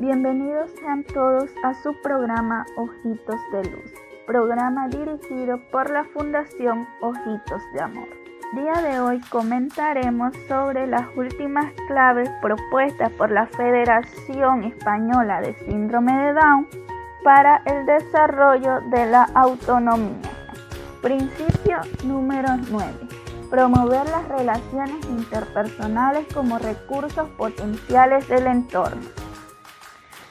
Bienvenidos sean todos a su programa Ojitos de Luz, programa dirigido por la Fundación Ojitos de Amor. Día de hoy comentaremos sobre las últimas claves propuestas por la Federación Española de Síndrome de Down para el desarrollo de la autonomía. Principio número 9. Promover las relaciones interpersonales como recursos potenciales del entorno.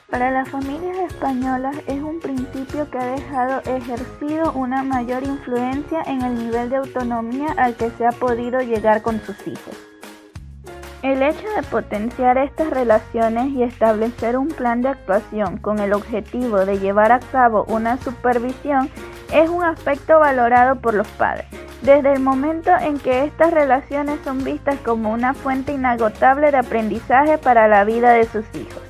Para las familias españolas es un principio que ha dejado ejercido una mayor influencia en el nivel de autonomía al que se ha podido llegar con sus hijos. El hecho de potenciar estas relaciones y establecer un plan de actuación con el objetivo de llevar a cabo una supervisión es un aspecto valorado por los padres, desde el momento en que estas relaciones son vistas como una fuente inagotable de aprendizaje para la vida de sus hijos.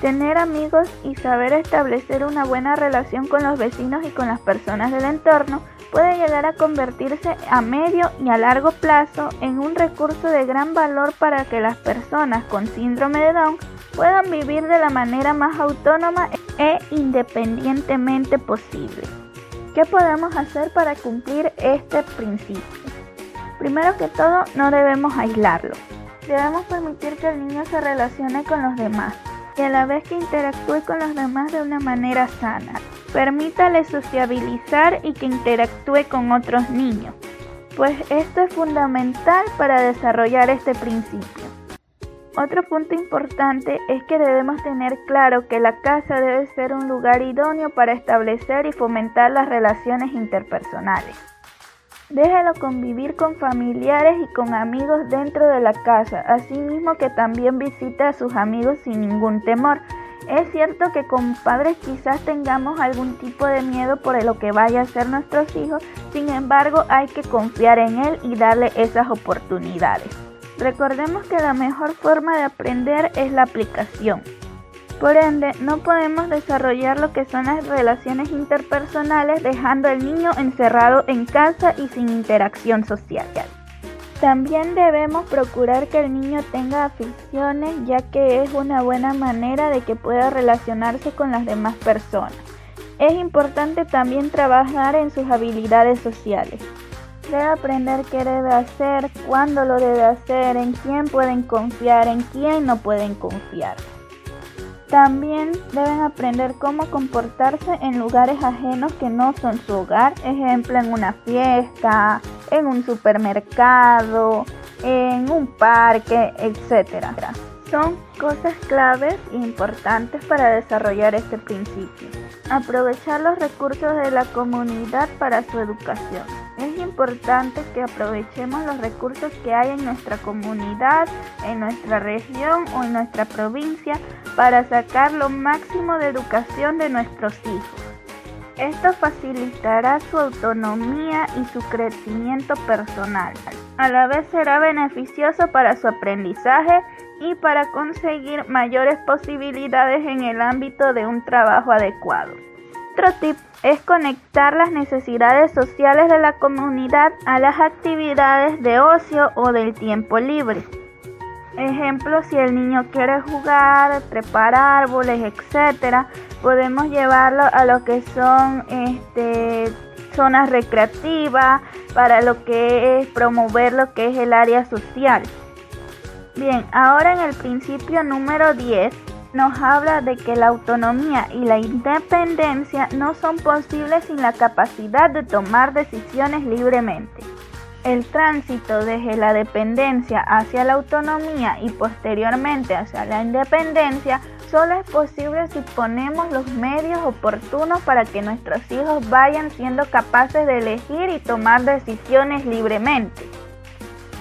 Tener amigos y saber establecer una buena relación con los vecinos y con las personas del entorno puede llegar a convertirse a medio y a largo plazo en un recurso de gran valor para que las personas con síndrome de Down puedan vivir de la manera más autónoma e independientemente posible. ¿Qué podemos hacer para cumplir este principio? Primero que todo, no debemos aislarlo. Debemos permitir que el niño se relacione con los demás y a la vez que interactúe con los demás de una manera sana. Permítale sociabilizar y que interactúe con otros niños, pues esto es fundamental para desarrollar este principio. Otro punto importante es que debemos tener claro que la casa debe ser un lugar idóneo para establecer y fomentar las relaciones interpersonales. Déjelo convivir con familiares y con amigos dentro de la casa, asimismo que también visite a sus amigos sin ningún temor. Es cierto que con padres quizás tengamos algún tipo de miedo por lo que vaya a ser nuestros hijos, sin embargo hay que confiar en él y darle esas oportunidades. Recordemos que la mejor forma de aprender es la aplicación. Por ende, no podemos desarrollar lo que son las relaciones interpersonales dejando al niño encerrado en casa y sin interacción social. También debemos procurar que el niño tenga aficiones ya que es una buena manera de que pueda relacionarse con las demás personas. Es importante también trabajar en sus habilidades sociales. Debe aprender qué debe hacer, cuándo lo debe hacer, en quién pueden confiar, en quién no pueden confiar. También deben aprender cómo comportarse en lugares ajenos que no son su hogar, ejemplo en una fiesta, en un supermercado, en un parque, etc. Son cosas claves e importantes para desarrollar este principio. Aprovechar los recursos de la comunidad para su educación. Es importante que aprovechemos los recursos que hay en nuestra comunidad, en nuestra región o en nuestra provincia para sacar lo máximo de educación de nuestros hijos. Esto facilitará su autonomía y su crecimiento personal. A la vez será beneficioso para su aprendizaje y para conseguir mayores posibilidades en el ámbito de un trabajo adecuado. Otro tip es conectar las necesidades sociales de la comunidad a las actividades de ocio o del tiempo libre. Ejemplo, si el niño quiere jugar, trepar árboles, etcétera, podemos llevarlo a lo que son este, zonas recreativas para lo que es promover lo que es el área social. Bien, ahora en el principio número 10 nos habla de que la autonomía y la independencia no son posibles sin la capacidad de tomar decisiones libremente. El tránsito desde la dependencia hacia la autonomía y posteriormente hacia la independencia solo es posible si ponemos los medios oportunos para que nuestros hijos vayan siendo capaces de elegir y tomar decisiones libremente.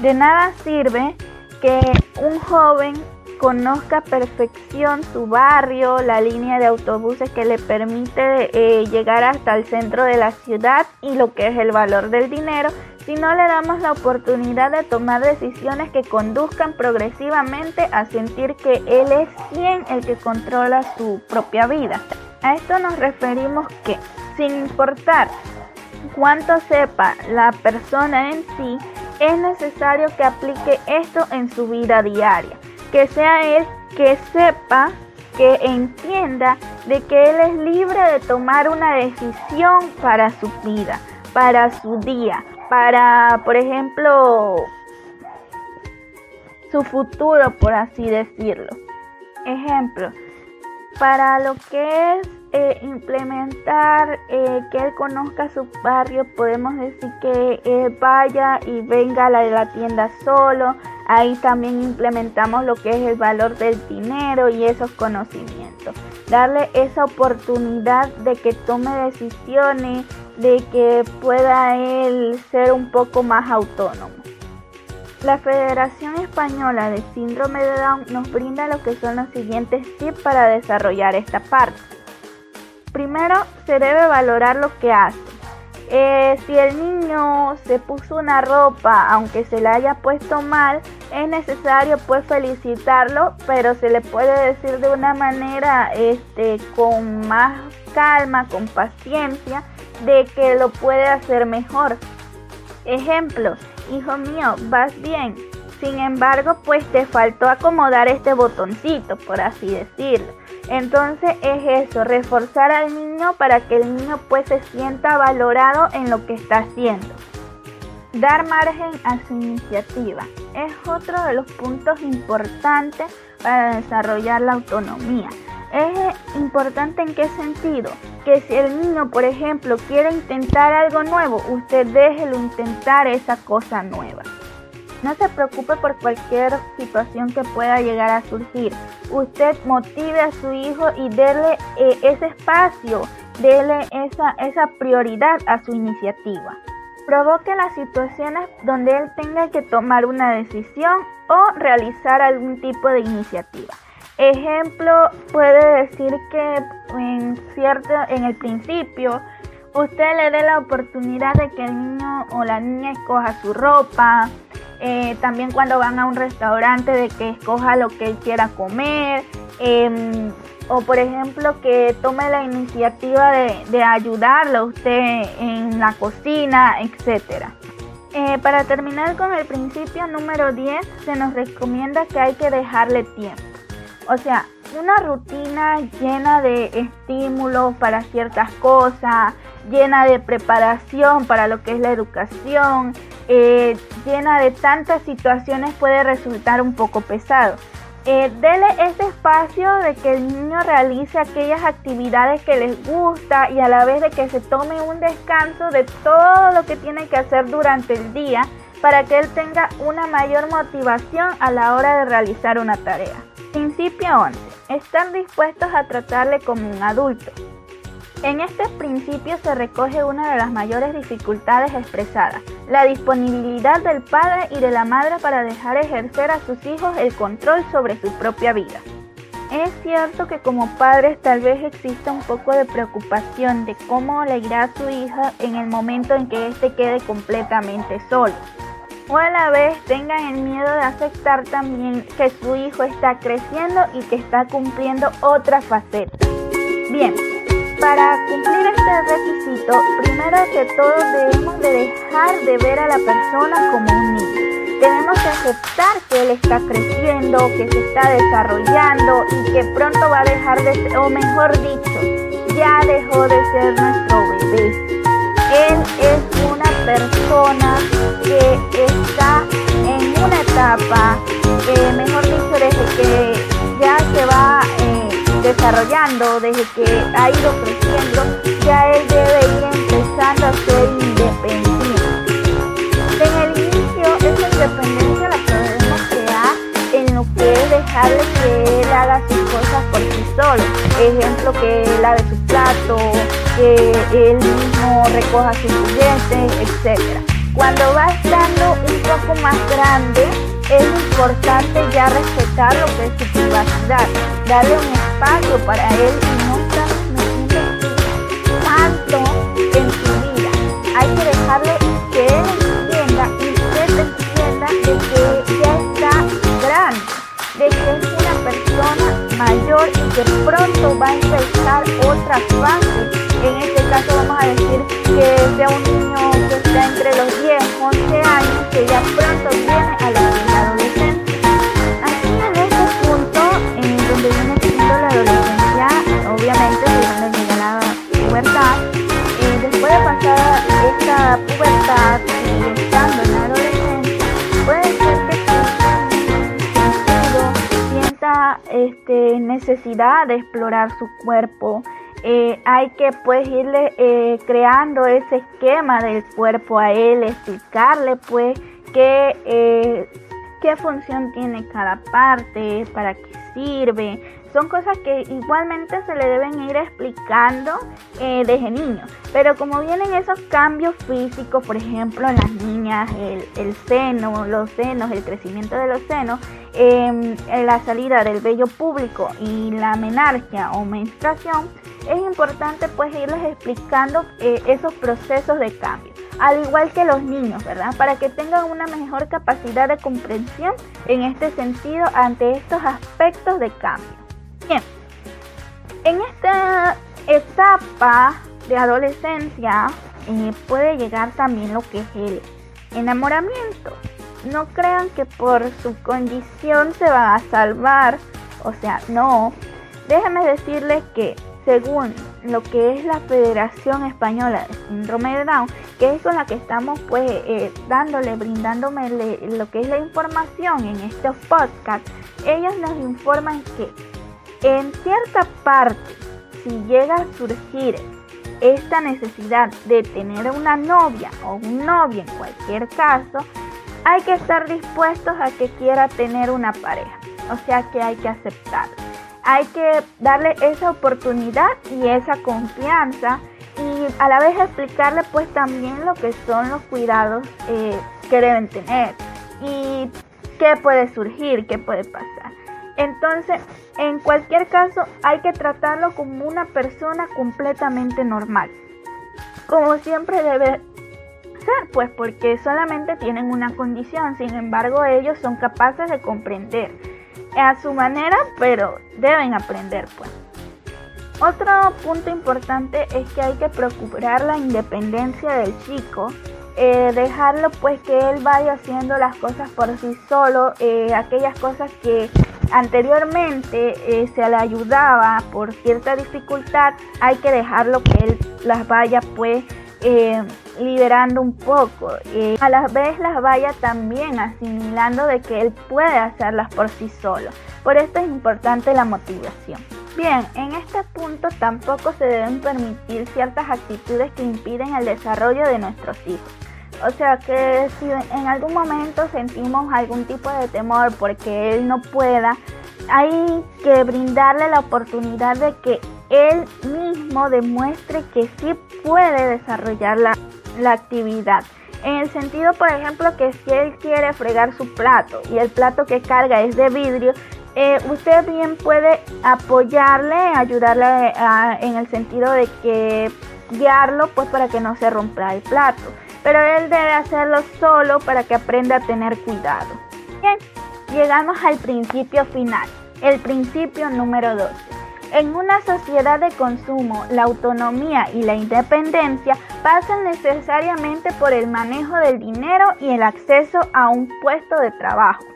De nada sirve que un joven conozca a perfección su barrio, la línea de autobuses que le permite eh, llegar hasta el centro de la ciudad y lo que es el valor del dinero, si no le damos la oportunidad de tomar decisiones que conduzcan progresivamente a sentir que él es quien el que controla su propia vida. A esto nos referimos que, sin importar cuánto sepa la persona en sí, es necesario que aplique esto en su vida diaria, que sea él que sepa que entienda de que él es libre de tomar una decisión para su vida, para su día, para, por ejemplo, su futuro, por así decirlo. Ejemplo, para lo que es eh, implementar eh, que él conozca su barrio, podemos decir que vaya y venga a la, de la tienda solo. Ahí también implementamos lo que es el valor del dinero y esos conocimientos. Darle esa oportunidad de que tome decisiones, de que pueda él ser un poco más autónomo. La Federación Española de Síndrome de Down nos brinda lo que son los siguientes tips para desarrollar esta parte. Primero, se debe valorar lo que hace. Eh, si el niño se puso una ropa, aunque se la haya puesto mal, es necesario pues felicitarlo, pero se le puede decir de una manera este, con más calma, con paciencia, de que lo puede hacer mejor. Ejemplo, hijo mío, vas bien. Sin embargo, pues te faltó acomodar este botoncito, por así decirlo. Entonces es eso, reforzar al niño para que el niño pues se sienta valorado en lo que está haciendo. Dar margen a su iniciativa es otro de los puntos importantes para desarrollar la autonomía. Es importante en qué sentido? Que si el niño, por ejemplo, quiere intentar algo nuevo, usted déjelo intentar esa cosa nueva. No se preocupe por cualquier situación que pueda llegar a surgir. Usted motive a su hijo y déle eh, ese espacio, déle esa, esa prioridad a su iniciativa. Provoque las situaciones donde él tenga que tomar una decisión o realizar algún tipo de iniciativa. Ejemplo, puede decir que en cierto, en el principio, usted le dé la oportunidad de que el niño o la niña escoja su ropa. Eh, también cuando van a un restaurante de que escoja lo que él quiera comer. Em, o por ejemplo que tome la iniciativa de, de ayudarlo a usted en la cocina, etc. Eh, para terminar con el principio número 10, se nos recomienda que hay que dejarle tiempo. O sea, una rutina llena de estímulos para ciertas cosas, llena de preparación para lo que es la educación, eh, llena de tantas situaciones puede resultar un poco pesado. Eh, dele ese espacio de que el niño realice aquellas actividades que les gusta y a la vez de que se tome un descanso de todo lo que tiene que hacer durante el día para que él tenga una mayor motivación a la hora de realizar una tarea. Principio 11. Estar dispuestos a tratarle como un adulto. En este principio se recoge una de las mayores dificultades expresadas, la disponibilidad del padre y de la madre para dejar ejercer a sus hijos el control sobre su propia vida. Es cierto que como padres tal vez exista un poco de preocupación de cómo le irá a su hija en el momento en que éste quede completamente solo o a la vez tengan el miedo de aceptar también que su hijo está creciendo y que está cumpliendo otra faceta. Bien, para cumplir este requisito, primero que todo debemos de dejar de ver a la persona como un niño. Tenemos que aceptar que él está creciendo, que se está desarrollando y que pronto va a dejar de ser, o mejor dicho, ya dejó de ser nuestro bebé. Él es una persona que está en una etapa, eh, mejor dicho, desde que ya se va desarrollando, desde que ha ido creciendo, ya él debe ir empezando a ser independiente. En el inicio, esa independencia la podemos crear en lo que es dejarle que él haga sus cosas por sí solo. Ejemplo, que lave su plato, que él mismo recoja sus juguetes, etc. Cuando va estando un poco más grande, es importante ya respetar lo que es su privacidad, darle un espacio para él y no estar tanto en su vida. Hay que dejarle que él entienda y usted entienda de que ya está grande, de que es una persona mayor y que pronto va a empezar otra fase en este caso vamos a decir que sea un de explorar su cuerpo. Eh, hay que pues irle eh, creando ese esquema del cuerpo a él, explicarle pues qué, eh, qué función tiene cada parte, para qué sirve, son cosas que igualmente se le deben ir explicando eh, desde niño. Pero como vienen esos cambios físicos, por ejemplo, las niñas, el, seno, los senos, el crecimiento de los senos, em, la salida del vello público y la menarquia o menstruación, es importante pues irles explicando eh, esos procesos de cambio al igual que los niños, ¿verdad? Para que tengan una mejor capacidad de comprensión en este sentido ante estos aspectos de cambio. Bien, en esta etapa de adolescencia eh, puede llegar también lo que es el enamoramiento. No crean que por su condición se va a salvar, o sea, no. Déjenme decirles que según lo que es la Federación Española de Síndrome de Down, que es con la que estamos pues eh, dándole, brindándome lo que es la información en estos podcasts, ellos nos informan que en cierta parte, si llega a surgir esta necesidad de tener una novia o un novio en cualquier caso, hay que estar dispuestos a que quiera tener una pareja. O sea que hay que aceptarlo. Hay que darle esa oportunidad y esa confianza y a la vez explicarle pues también lo que son los cuidados eh, que deben tener y qué puede surgir, qué puede pasar. Entonces, en cualquier caso, hay que tratarlo como una persona completamente normal. Como siempre debe ser, pues porque solamente tienen una condición, sin embargo ellos son capaces de comprender a su manera, pero deben aprender, pues. Otro punto importante es que hay que procurar la independencia del chico, eh, dejarlo pues que él vaya haciendo las cosas por sí solo, eh, aquellas cosas que anteriormente eh, se le ayudaba por cierta dificultad, hay que dejarlo que él las vaya pues liberando un poco. a la vez las vaya también asimilando de que él puede hacerlas por sí solo. Por esto es importante la motivación. Bien, en este punto tampoco se deben permitir ciertas actitudes que impiden el desarrollo de nuestros hijos. O sea que si en algún momento sentimos algún tipo de temor porque él no pueda, hay que brindarle la oportunidad de que él mismo demuestre que sí puede desarrollar la, actividad. En el sentido, por ejemplo, que si él quiere fregar su plato y el plato que carga es de vidrio, eh, usted bien puede apoyarle, ayudarle en el sentido de que guiarlo pues para que no se rompa el plato pero él debe hacerlo solo para que aprenda a tener cuidado. Bien, llegamos al principio final, el principio número 12. En una sociedad de consumo, la autonomía y la independencia pasan necesariamente por el manejo del dinero y el acceso a un puesto de trabajo.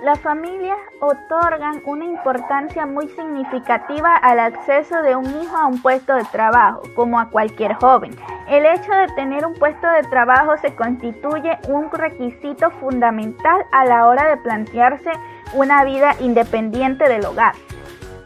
Las familias otorgan una importancia muy significativa al acceso de un hijo a un puesto de trabajo, como a cualquier joven. El hecho de tener un puesto de trabajo se constituye un requisito fundamental a la hora de plantearse una vida independiente del hogar.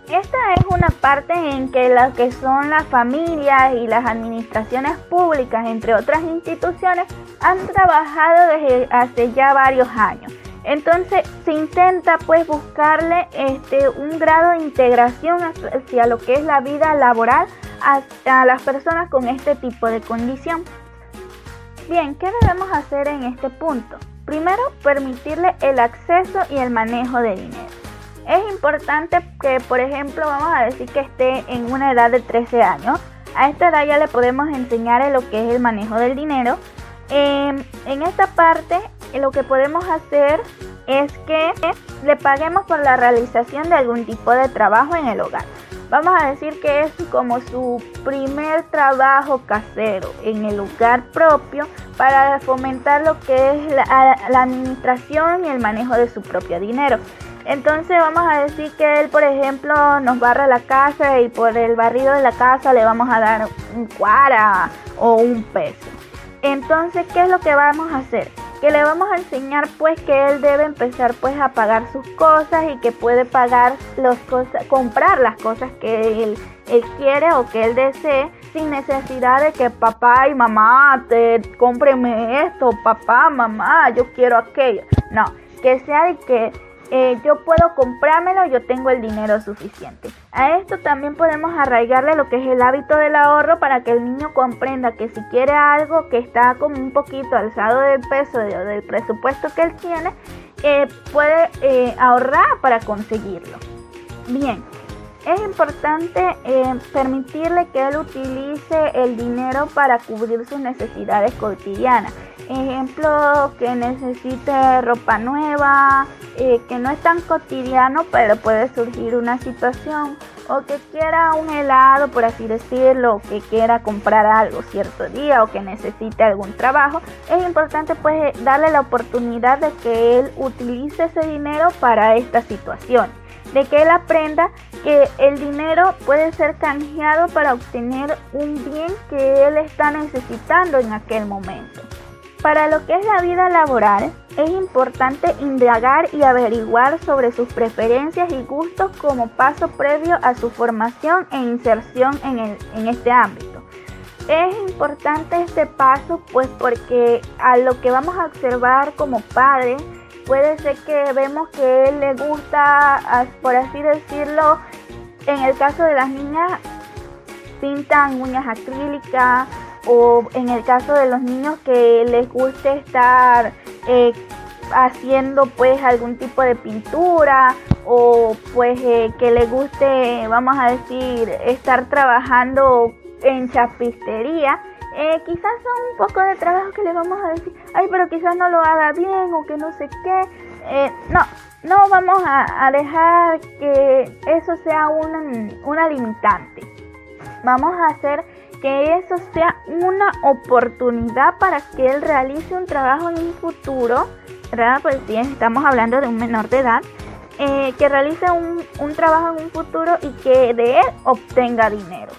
Esta es una parte en que lo que son las familias y las administraciones públicas, entre otras instituciones, han trabajado desde hace ya varios años. Entonces se intenta pues buscarle este, un grado de integración hacia lo que es la vida laboral a, las personas con este tipo de condición. Bien, ¿qué debemos hacer en este punto? Primero, permitirle el acceso y el manejo de dinero. Es importante que, por ejemplo, vamos a decir que esté en una edad de 13 años. A esta edad ya le podemos enseñar lo que es el manejo del dinero. Em, en esta parte lo que podemos hacer es que le paguemos por la realización de algún tipo de trabajo en el hogar. Vamos a decir que es como su primer trabajo casero en el lugar propio para fomentar lo que es la, la administración y el manejo de su propio dinero. Entonces vamos a decir que él, por ejemplo, nos barra la casa y por el barrido de la casa le vamos a dar un cuara o un peso. Entonces, ¿qué es lo que vamos a hacer? Que le vamos a enseñar pues que él debe empezar pues a pagar sus cosas y que puede pagar las cosas, comprar las cosas que él, él quiere o que él desee sin necesidad de que papá y mamá te cómpreme esto, papá, mamá, yo quiero aquello. No, que sea de que eh, yo puedo comprármelo, yo tengo el dinero suficiente. A esto también podemos arraigarle lo que es el hábito del ahorro para que el niño comprenda que si quiere algo que está como un poquito alzado del peso de, del presupuesto que él tiene, eh, puede eh, ahorrar para conseguirlo. Bien, es importante permitirle que él utilice el dinero para cubrir sus necesidades cotidianas. Ejemplo, que necesite ropa nueva, eh, que no es tan cotidiano, pero puede surgir una situación, o que quiera un helado, por así decirlo, o que quiera comprar algo cierto día, o que necesite algún trabajo, es importante pues darle la oportunidad de que él utilice ese dinero para esta situación de que él aprenda que el dinero puede ser canjeado para obtener un bien que él está necesitando en aquel momento. Para lo que es la vida laboral, es importante indagar y averiguar sobre sus preferencias y gustos como paso previo a su formación e inserción en, este ámbito. Es importante este paso pues porque a lo que vamos a observar como padre puede ser que vemos que él le gusta, por así decirlo, en el caso de las niñas pintan uñas acrílicas, o en el caso de los niños que les guste estar eh, haciendo pues algún tipo de pintura o pues eh, que les guste vamos a decir estar trabajando en chapistería eh, quizás son un poco de trabajo que le vamos a decir ay pero quizás no lo haga bien o que no sé qué no no vamos a, dejar que eso sea una, una limitante. Vamos a hacer que eso sea una oportunidad para que él realice un trabajo en un futuro, ¿verdad? Pues sí, estamos hablando de un menor de edad, eh, que realice un, un trabajo en un futuro y que de él obtenga dinero.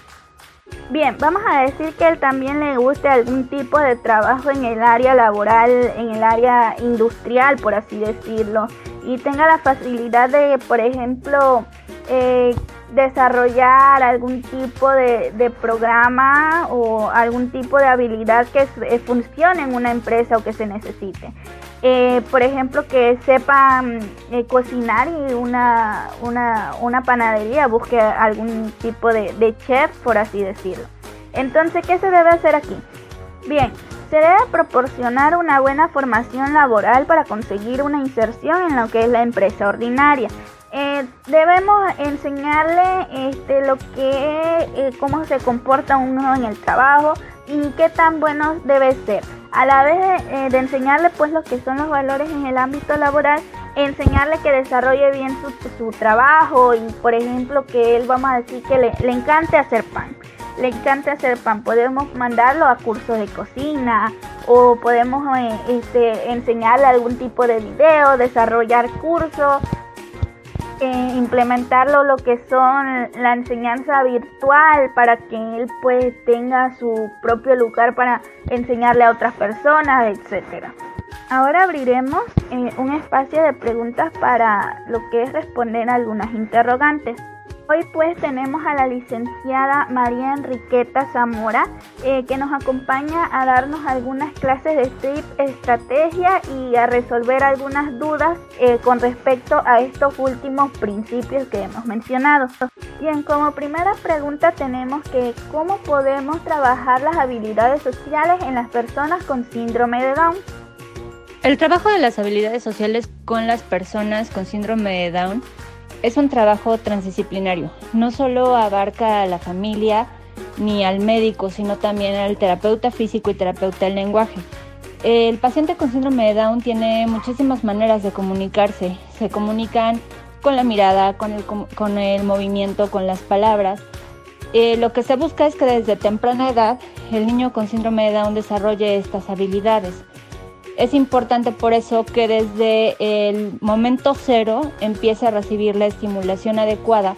Bien, vamos a decir que él también le guste algún tipo de trabajo en el área laboral, en el área industrial, por así decirlo, y tenga la facilidad de, por ejemplo, eh, desarrollar algún tipo de, programa o algún tipo de habilidad que eh, funcione en una empresa o que se necesite. Eh, por ejemplo, que sepa mm, eh, cocinar y una, una, panadería busque algún tipo de, chef, por así decirlo. Entonces, ¿qué se debe hacer aquí? Bien, se debe proporcionar una buena formación laboral para conseguir una inserción en lo que es la empresa ordinaria. Eh, debemos enseñarle este, lo que, cómo se comporta uno en el trabajo y qué tan bueno debe ser. A la vez eh, de, enseñarle pues lo que son los valores en el ámbito laboral, enseñarle que desarrolle bien su, trabajo y por ejemplo que él vamos a decir que le, le encante hacer pan. Le encanta hacer pan, podemos mandarlo a cursos de cocina o podemos este, enseñarle algún tipo de video, desarrollar cursos implementarlo lo que son la enseñanza virtual para que él pues tenga su propio lugar para enseñarle a otras personas, etcétera. Ahora abriremos eh, un espacio de preguntas para lo que es responder algunas interrogantes. Hoy pues tenemos a la licenciada María Enriqueta Zamora eh, que nos acompaña a darnos algunas clases de STRIP estrategia y a resolver algunas dudas eh, con respecto a estos últimos principios que hemos mencionado. Bien, como primera pregunta tenemos que cómo podemos trabajar las habilidades sociales en las personas con síndrome de Down. El trabajo de las habilidades sociales con las personas con síndrome de Down es un trabajo transdisciplinario. No solo abarca a la familia ni al médico, sino también al terapeuta físico y terapeuta del lenguaje. El paciente con síndrome de Down tiene muchísimas maneras de comunicarse. Se comunican con la mirada, con el, con el movimiento, con las palabras. Eh, lo que se busca es que desde temprana edad el niño con síndrome de Down desarrolle estas habilidades. Es importante por eso que desde el momento cero empiece a recibir la estimulación adecuada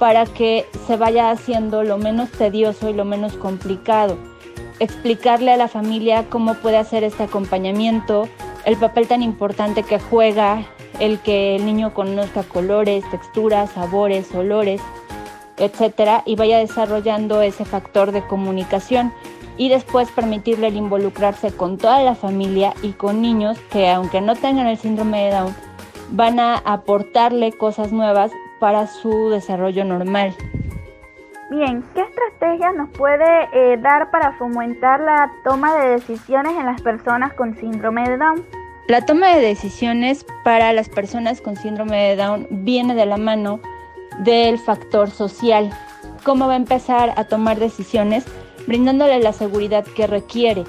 para que se vaya haciendo lo menos tedioso y lo menos complicado. Explicarle a la familia cómo puede hacer este acompañamiento, el papel tan importante que juega el que el niño conozca colores, texturas, sabores, olores, etcétera, y vaya desarrollando ese factor de comunicación y después permitirle el involucrarse con toda la familia y con niños que aunque no tengan el síndrome de Down, van a aportarle cosas nuevas para su desarrollo normal. Bien, ¿qué estrategia nos puede eh, dar para fomentar la toma de decisiones en las personas con síndrome de Down? La toma de decisiones para las personas con síndrome de Down viene de la mano del factor social. ¿Cómo va a empezar a tomar decisiones? Brindándole la seguridad que requiere.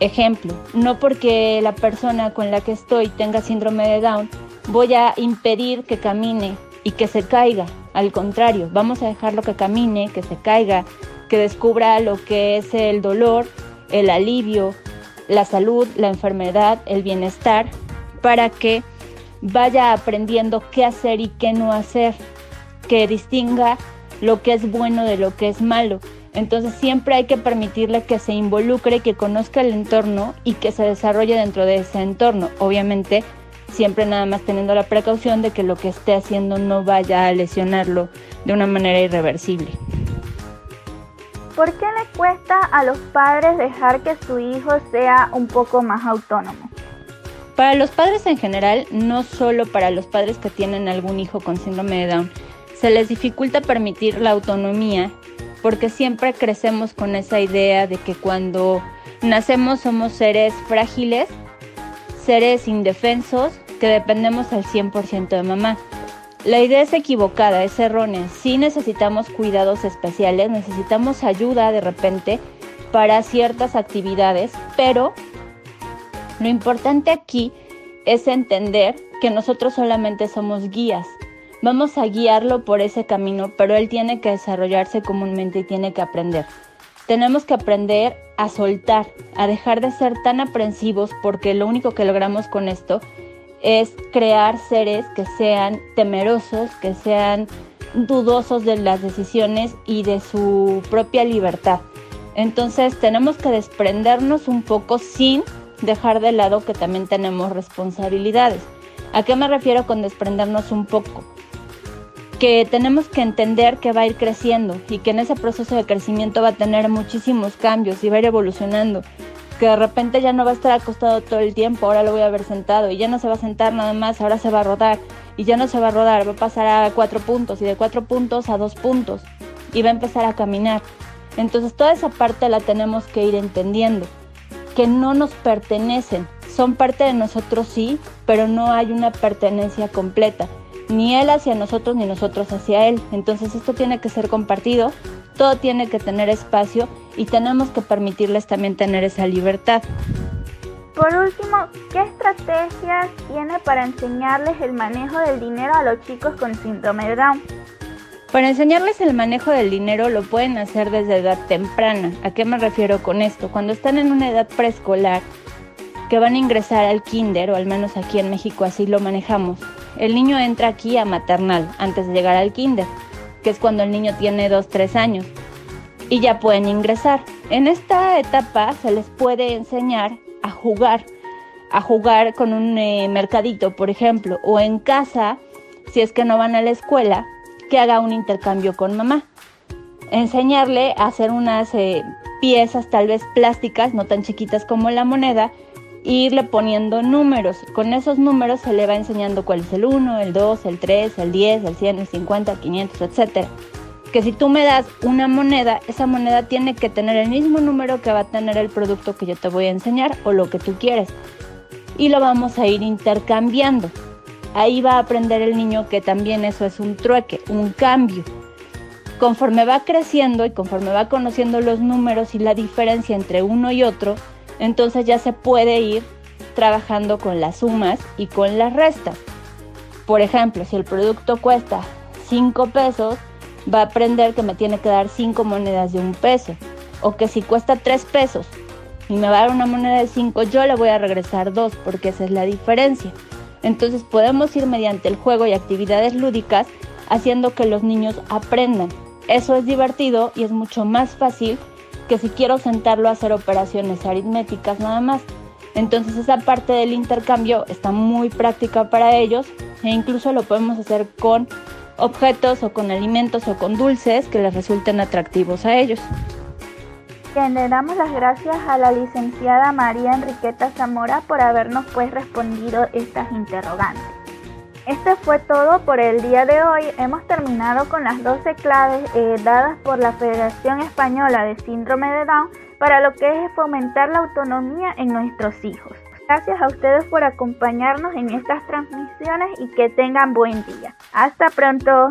Ejemplo, no porque la persona con la que estoy tenga síndrome de Down, voy a impedir que camine y que se caiga. Al contrario, vamos a dejarlo que camine, que se caiga, que descubra lo que es el dolor, el alivio, la salud, la enfermedad, el bienestar, para que vaya aprendiendo qué hacer y qué no hacer que distinga lo que es bueno de lo que es malo. Entonces siempre hay que permitirle que se involucre, que conozca el entorno y que se desarrolle dentro de ese entorno. Obviamente siempre nada más teniendo la precaución de que lo que esté haciendo no vaya a lesionarlo de una manera irreversible. ¿Por qué le cuesta a los padres dejar que su hijo sea un poco más autónomo? Para los padres en general, no solo para los padres que tienen algún hijo con síndrome de Down, se les dificulta permitir la autonomía porque siempre crecemos con esa idea de que cuando nacemos somos seres frágiles, seres indefensos, que dependemos al 100% de mamá. La idea es equivocada, es errónea. Sí necesitamos cuidados especiales, necesitamos ayuda de repente para ciertas actividades, pero lo importante aquí es entender que nosotros solamente somos guías Vamos a guiarlo por ese camino, pero él tiene que desarrollarse comúnmente y tiene que aprender. Tenemos que aprender a soltar, a dejar de ser tan aprensivos porque lo único que logramos con esto es crear seres que sean temerosos, que sean dudosos de las decisiones y de su propia libertad. Entonces tenemos que desprendernos un poco sin dejar de lado que también tenemos responsabilidades. ¿A qué me refiero con desprendernos un poco? Que tenemos que entender que va a ir creciendo y que en ese proceso de crecimiento va a tener muchísimos cambios y va a ir evolucionando. Que de repente ya no va a estar acostado todo el tiempo, ahora lo voy a ver sentado y ya no se va a sentar nada más, ahora se va a rodar y ya no se va a rodar, va a pasar a cuatro puntos y de cuatro puntos a dos puntos y va a empezar a caminar. Entonces toda esa parte la tenemos que ir entendiendo, que no nos pertenecen, son parte de nosotros sí, pero no hay una pertenencia completa ni él hacia nosotros ni nosotros hacia él. Entonces esto tiene que ser compartido, todo tiene que tener espacio y tenemos que permitirles también tener esa libertad. Por último, ¿qué estrategias tiene para enseñarles el manejo del dinero a los chicos con síndrome de Down? Para enseñarles el manejo del dinero lo pueden hacer desde edad temprana. ¿A qué me refiero con esto? Cuando están en una edad preescolar, que van a ingresar al kinder, o al menos aquí en México así lo manejamos, el niño entra aquí a maternal antes de llegar al kinder, que es cuando el niño tiene 2, 3 años, y ya pueden ingresar. En esta etapa se les puede enseñar a jugar, a jugar con un eh, mercadito, por ejemplo, o en casa, si es que no van a la escuela, que haga un intercambio con mamá. Enseñarle a hacer unas eh, piezas tal vez plásticas, no tan chiquitas como la moneda, irle poniendo números. Con esos números se le va enseñando cuál es el 1, el 2, el 3, el 10, el 100, el 50, el 500, etc. Que si tú me das una moneda, esa moneda tiene que tener el mismo número que va a tener el producto que yo te voy a enseñar o lo que tú quieres. Y lo vamos a ir intercambiando. Ahí va a aprender el niño que también eso es un trueque, un cambio. Conforme va creciendo y conforme va conociendo los números y la diferencia entre uno y otro, entonces ya se puede ir trabajando con las sumas y con las restas. Por ejemplo, si el producto cuesta 5 pesos, va a aprender que me tiene que dar 5 monedas de un peso. O que si cuesta 3 pesos y me va a dar una moneda de 5, yo le voy a regresar 2 porque esa es la diferencia. Entonces podemos ir mediante el juego y actividades lúdicas haciendo que los niños aprendan. Eso es divertido y es mucho más fácil que si quiero sentarlo a hacer operaciones aritméticas nada más. Entonces esa parte del intercambio está muy práctica para ellos e incluso lo podemos hacer con objetos o con alimentos o con dulces que les resulten atractivos a ellos. le damos las gracias a la licenciada María Enriqueta Zamora por habernos pues respondido estas interrogantes. Esto fue todo por el día de hoy. Hemos terminado con las 12 claves eh, dadas por la Federación Española de Síndrome de Down para lo que es fomentar la autonomía en nuestros hijos. Gracias a ustedes por acompañarnos en estas transmisiones y que tengan buen día. Hasta pronto.